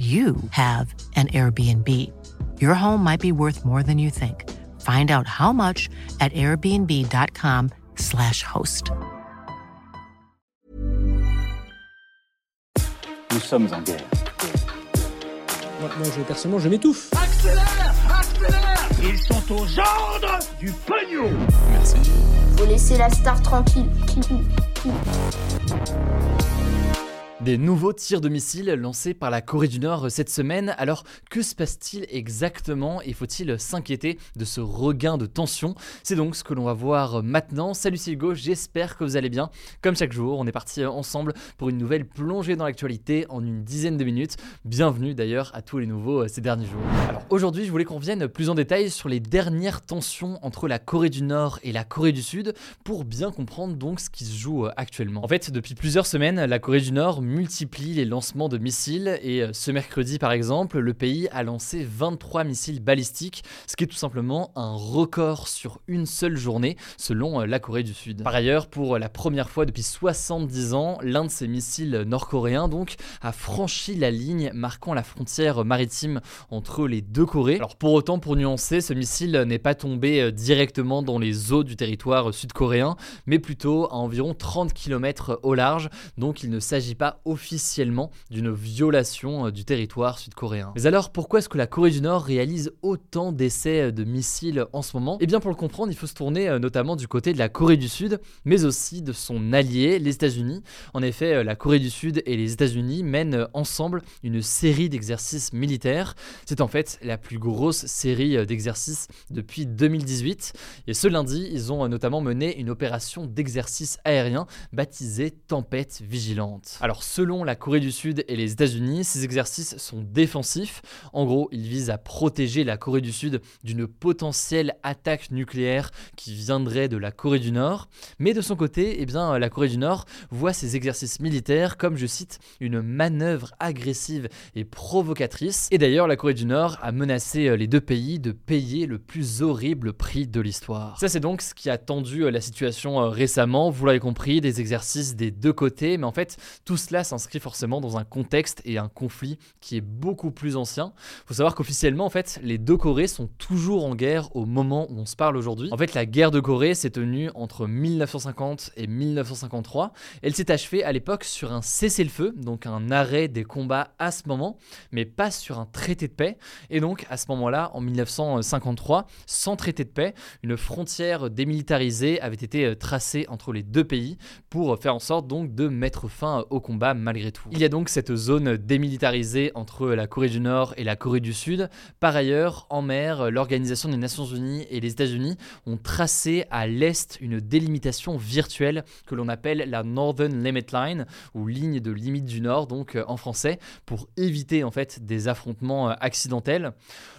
you have an Airbnb. Your home might be worth more than you think. Find out how much at airbnb.com/slash host. Nous sommes en guerre. Moi, moi, je, personnellement, je m'étouffe. Accélère Accélère Ils sont aux ordres du pognon Merci. Faut laisser la star tranquille. Des nouveaux tirs de missiles lancés par la Corée du Nord cette semaine. Alors, que se passe-t-il exactement et faut-il s'inquiéter de ce regain de tension? C'est donc ce que l'on va voir maintenant. Salut, c'est Hugo, j'espère que vous allez bien. Comme chaque jour, on est parti ensemble pour une nouvelle plongée dans l'actualité en une dizaine de minutes. Bienvenue d'ailleurs à tous les nouveaux euh, ces derniers jours. Alors, aujourd'hui, je voulais qu'on vienne plus en détail sur les dernières tensions entre la Corée du Nord et la Corée du Sud pour bien comprendre donc ce qui se joue euh, actuellement. En fait, depuis plusieurs semaines, la Corée du Nord multiplie les lancements de missiles et euh, ce mercredi par exemple, le pays a lancé 23 missiles balistiques, ce qui est tout simplement un record sur une seule journée selon euh, la Corée du Sud. Par ailleurs, pour la première fois depuis 70 ans, l'un de ces missiles nord-coréens donc a franchi la ligne marquant la frontière maritime entre les deux Corées. Alors pour autant, pour nuancer, ce missile n'est pas tombé euh, directement dans les eaux du territoire sud-coréen, mais plutôt à environ 30 km au large, donc il ne s'agit pas officiellement d'une violation euh, du territoire sud-coréen. Mais alors pourquoi est-ce que la Corée du Nord réalise autant d'essais euh, de missiles en ce moment? Eh bien pour le comprendre, il faut se tourner euh, notamment du côté de la Corée du Sud, mais aussi de son allié, les États-Unis. En effet, la Corée du Sud et les États-Unis mènent ensemble une série d'exercices militaires. C'est en fait la plus grosse série d'exercices depuis 2018. Et ce lundi, ils ont notamment mené une opération d'exercice aérien baptisée Tempête Vigilante. Alors selon la Corée du Sud et les États-Unis, ces exercices sont défensifs. En gros, ils visent à protéger la Corée du Sud d'une potentielle attaque nucléaire qui viendrait de la Corée du Nord. Mais de son côté, eh la Corée du Nord voit ces exercices militaires comme, je cite, une manœuvre agressive et provocatrice. Et d'ailleurs, la Corée du Nord a menacé euh, les deux pays de payer le plus horrible prix de l'histoire. Ça, c'est donc ce qui a tendu euh, la situation euh, récemment. Vous l'avez compris, des exercices des deux côtés. Mais en fait, tout cela s'inscrit forcément dans un contexte et un conflit qui est beaucoup plus ancien. Il faut savoir qu'officiellement, en fait, les deux Corées sont toujours en guerre au moment où on se parle aujourd'hui. En fait, la guerre de Corée s'est tenue entre 1950 et 1953. Elle s'est achevée à l'époque sur un cessez-le-feu, donc un arrêt des combats à ce moment, mais pas sur un traité de paix. Et donc, à ce moment-là, en 1953, sans traité de paix, une frontière démilitarisée avait été euh, tracée entre les deux pays pour faire en sorte donc de mettre fin au combat malgré tout. Il y a donc cette zone démilitarisée entre la Corée du Nord et la Corée du Sud. Par ailleurs, en mer, l'Organisation des Nations Unies et les États-Unis ont tracé à l'est une délimitation virtuelle que l'on appelle la Northern Limit Line ou ligne de limite du Nord, donc euh, en français, pour éviter en fait des affrontements euh, accidentels.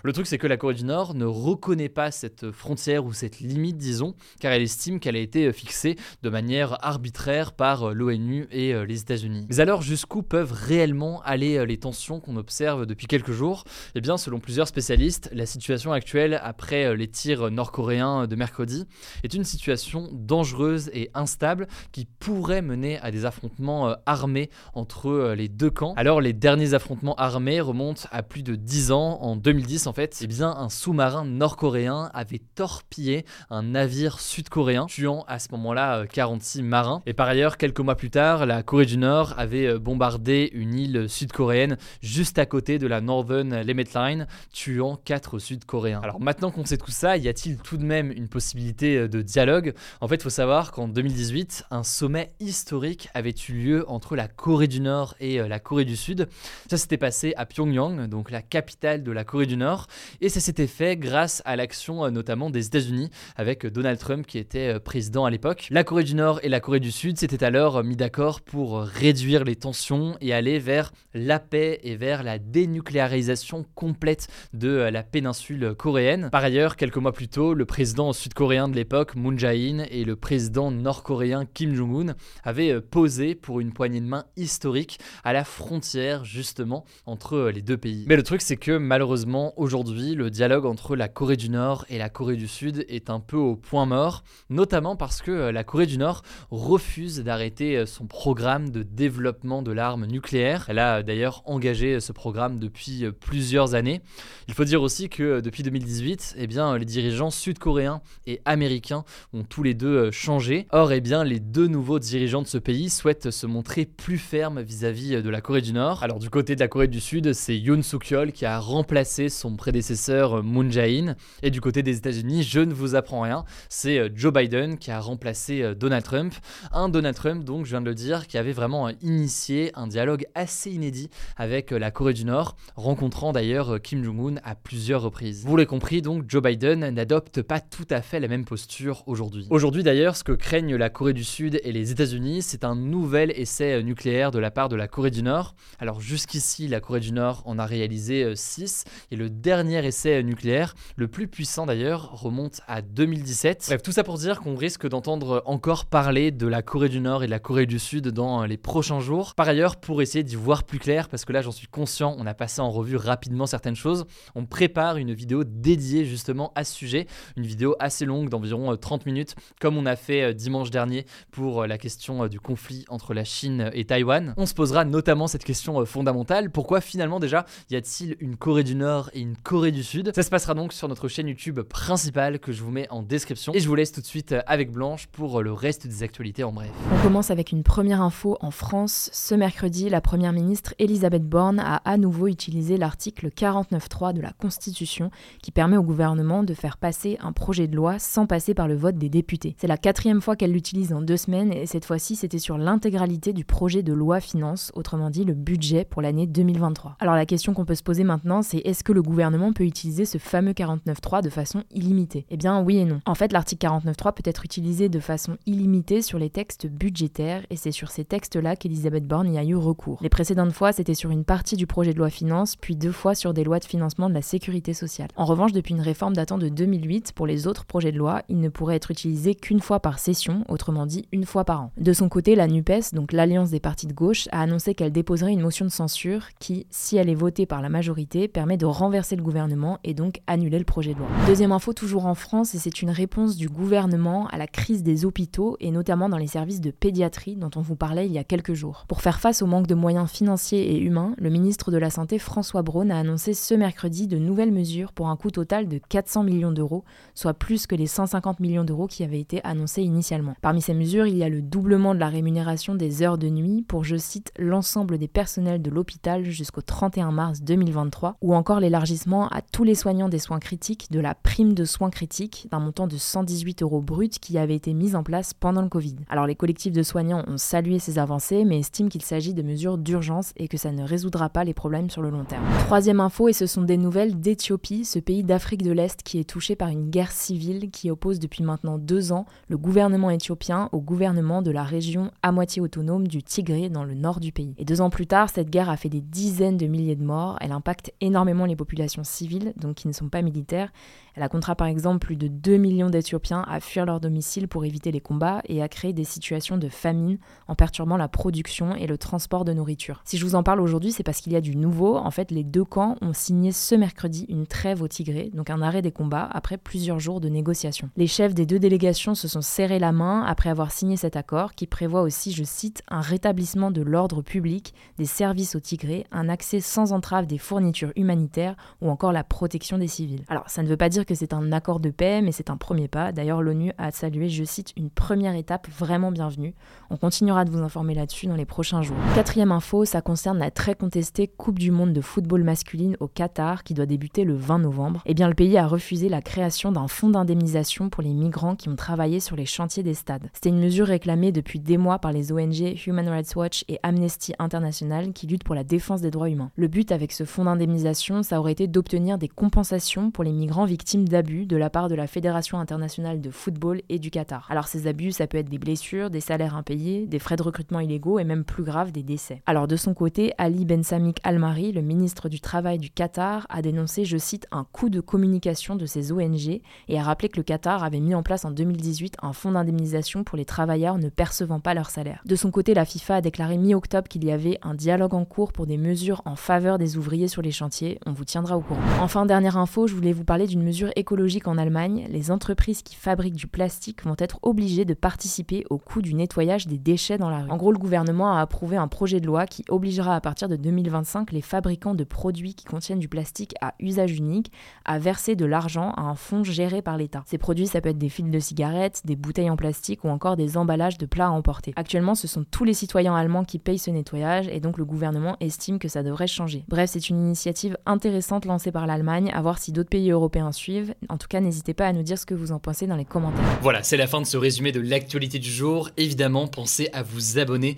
Le truc c'est que la Corée du Nord ne reconnaît pas cette frontière ou cette limite, disons, car elle estime qu'elle a été euh, fixée de manière arbitraire par l'ONU et les États-Unis. Mais alors, jusqu'où peuvent réellement aller euh, les tensions qu'on observe depuis quelques jours? Eh bien, selon plusieurs spécialistes, la situation actuelle après euh, les tirs nord-coréens de mercredi est une situation dangereuse et instable qui pourrait mener à des affrontements euh, armés entre les deux camps. Alors, les derniers affrontements armés remontent à plus de 10 ans. En 2010, en fait, eh bien, un sous-marin nord-coréen avait torpillé un navire sud-coréen, tuant à ce moment-là 46 marins. Et par ailleurs, quelques mois plus tard, la Corée du Nord avait euh, bombardé une île sud-coréenne juste à côté de la Northern Limit Line, tuant quatre Sud-Coréens. Alors maintenant qu'on sait tout ça, y a-t-il tout de même une possibilité euh, de dialogue? En fait, il faut savoir qu'en 2018, un sommet historique avait eu lieu entre la Corée du Nord et euh, la Corée du Sud. Ça s'était passé à Pyongyang, donc la capitale de la Corée du Nord, et ça s'était fait grâce à l'action notamment des États-Unis avec Donald Trump qui était président à l'époque. La Corée du Nord et la Corée du Sud s'étaient alors mis d'accord pour réduire les tensions et aller vers la paix et vers la dénucléarisation complète de euh, la péninsule coréenne. Par ailleurs, quelques mois plus tôt, le président sud-coréen de l'époque, Moon Jae-in, et le président nord-coréen Kim Jong-un avaient euh, posé pour une poignée de main historique à la frontière justement entre euh, les deux pays. Mais le truc c'est que malheureusement aujourd'hui le dialogue entre la Corée du Nord et la Corée du Sud est un peu au point mort, notamment parce que la Corée du Nord refuse d'arrêter son programme de développement de l'arme nucléaire. Elle a d'ailleurs engagé ce programme depuis plusieurs années. Il faut dire aussi que depuis 2018, eh bien, les dirigeants sud-coréens et américains ont tous les deux changé. Or, eh bien, les deux nouveaux dirigeants de ce pays souhaitent se montrer plus fermes vis-à-vis de la Corée du Nord. Alors du côté de la Corée du Sud, c'est Yoon Suk-yeol qui a remplacé son prédécesseur Moon Jae-in. Et du côté des États-Unis, je ne vous apprends rien, c'est Joe Biden qui a remplacé Donald Trump. Un Donald Trump, donc, je viens de le dire, qui avait vraiment initié un dialogue assez inédit avec la Corée du Nord, rencontrant d'ailleurs Kim Jong-un à plusieurs reprises. Vous l'avez compris, donc, Joe Biden n'adopte pas tout à fait la même posture aujourd'hui. Aujourd'hui d'ailleurs, ce que craignent la Corée du Sud et les États-Unis, c'est un nouvel essai nucléaire de la part de la Corée du Nord. Alors jusqu'ici, la Corée du Nord en a réalisé 6 et le dernier essai nucléaire, le plus puissant d'ailleurs, remonte à 2017. Bref, tout ça pour dire qu'on risque d'entendre encore parler de la Corée du Nord et de la Corée du Sud dans les prochains Par ailleurs, pour essayer d'y voir plus clair, parce que là j'en suis conscient, on a passé en revue rapidement certaines choses, on prépare une vidéo dédiée justement à ce sujet, une vidéo assez longue d'environ 30 minutes, comme on a fait euh, dimanche dernier pour euh, la question euh, du conflit entre la Chine et Taïwan. On se posera notamment cette question fondamentale, pourquoi finalement déjà y a-t-il une Corée du Nord et une Corée du Sud? Ça se passera donc sur notre chaîne YouTube principale que je vous mets en description. Et je vous laisse tout de suite avec Blanche pour le reste des actualités en bref. On commence avec une première info en France. Ce mercredi, la première ministre Elisabeth Borne a à nouveau utilisé l'article 49.3 de la Constitution qui permet au gouvernement de faire passer un projet de loi sans passer par le vote des députés. C'est la quatrième fois qu'elle l'utilise en deux semaines et cette fois-ci c'était sur l'intégralité du projet de loi finance, autrement dit le budget pour l'année 2023. Alors la question qu'on peut se poser maintenant c'est est-ce que le gouvernement peut utiliser ce fameux 49.3 de façon illimitée? Eh bien oui et non. En fait l'article 49.3 peut être utilisé de façon illimitée sur les textes budgétaires et c'est sur ces textes-là qu'Elisabeth Borne y a eu recours. Les précédentes fois c'était sur une partie du projet de loi finance puis deux fois sur des lois de financement de la sécurité sociale. En revanche depuis une réforme datant de 2008 pour les autres projets de loi il ne pourrait être utilisé qu'une fois par session, autrement dit une fois par an. De son côté, la NUPES, donc l'Alliance des partis de gauche, a annoncé qu'elle déposerait une motion de censure qui, si elle est votée par la majorité, permet de renverser le gouvernement et donc annuler le projet de loi. Deuxième info toujours en France, et c'est une réponse du gouvernement à la crise des hôpitaux et notamment dans les services de pédiatrie dont on vous parlait il y a quelques jours. Pour faire face au manque de moyens financiers et humains, le ministre de la Santé François Braun a annoncé ce mercredi de nouvelles mesures pour un coût total de 400 millions d'euros, soit plus que les 150 millions d'euros qui avaient été annoncés initialement. Parmi ces mesures, il y a le doublement de la rémunération des heures de nuit pour, je cite, l'ensemble des personnels de l'hôpital jusqu'au 31 mars 2023, ou encore l'élargissement à tous les soignants des soins critiques de la prime de soins critiques d'un montant de 118 euros brut qui avait été mise en place pendant le Covid. Alors les collectifs de soignants ont salué ces avancées, mais estiment qu'il s'agit de mesures d'urgence et que ça ne résoudra pas les problèmes sur le long terme. Troisième info, et ce sont des nouvelles d'Éthiopie, ce pays d'Afrique de l'Est qui est touché par une guerre civile qui oppose depuis maintenant deux ans le gouvernement éthiopien au gouvernement de la région à moitié autonome du Tigré dans le nord du pays. Et deux ans plus tard, cette guerre a fait des dizaines de milliers de morts, elle impacte énormément les populations civiles, donc qui ne sont pas militaires, elle a contraint par exemple plus de 2 millions d'Éthiopiens à fuir leur domicile pour éviter les combats et à créer des situations de famine en perturbant la production et le transport de nourriture. Si je vous en parle aujourd'hui, c'est parce qu'il y a du nouveau. En fait, les deux camps ont signé ce mercredi une trêve au Tigré, donc un arrêt des combats après plusieurs jours de négociations. Les chefs des deux délégations se sont serrés la main après avoir signé cet accord qui prévoit aussi, je cite, un rétablissement de l'ordre public, des services au Tigré, un accès sans entrave des fournitures humanitaires ou encore la protection des civils. Alors, ça ne veut pas dire que c'est un accord de paix, mais c'est un premier pas. D'ailleurs, l'ONU a salué, je cite, une première étape vraiment bienvenue. On continuera de vous informer là-dessus les prochains jours. Quatrième info, ça concerne la très contestée Coupe du Monde de football masculine au Qatar qui doit débuter le 20 novembre. Eh bien, le pays a refusé la création d'un fonds d'indemnisation pour les migrants qui ont travaillé sur les chantiers des stades. C'était une mesure réclamée depuis des mois par les ONG Human Rights Watch et Amnesty International qui luttent pour la défense des droits humains. Le but avec ce fonds d'indemnisation, ça aurait été d'obtenir des compensations pour les migrants victimes d'abus de la part de la Fédération internationale de football et du Qatar. Alors ces abus, ça peut être des blessures, des salaires impayés, des frais de recrutement illégaux et même plus grave des décès. Alors de son côté, Ali Ben Samik Al-Mari, le ministre du Travail du Qatar, a dénoncé, je cite, un coup de communication de ces ONG et a rappelé que le Qatar avait mis en place en 2018 un fonds d'indemnisation pour les travailleurs ne percevant pas leur salaire. De son côté, la FIFA a déclaré mi-octobre qu'il y avait un dialogue en cours pour des mesures en faveur des ouvriers sur les chantiers. On vous tiendra au courant. Enfin, dernière info, je voulais vous parler d'une mesure écologique en Allemagne. Les entreprises qui fabriquent du plastique vont être obligées de participer au coût du nettoyage des déchets dans la rue. En gros, le gouvernement a approuvé un projet de loi qui obligera à partir de 2025 les fabricants de produits qui contiennent du plastique à usage unique à verser de l'argent à un fonds géré par l'État. Ces produits, ça peut être des fils de cigarettes, des bouteilles en plastique ou encore des emballages de plats à emporter. Actuellement, ce sont tous les citoyens allemands qui payent ce nettoyage et donc le gouvernement estime que ça devrait changer. Bref, c'est une initiative intéressante lancée par l'Allemagne, à voir si d'autres pays européens suivent. En tout cas, n'hésitez pas à nous dire ce que vous en pensez dans les commentaires. Voilà, c'est la fin de ce résumé de l'actualité du jour. Évidemment, pensez à vous abonner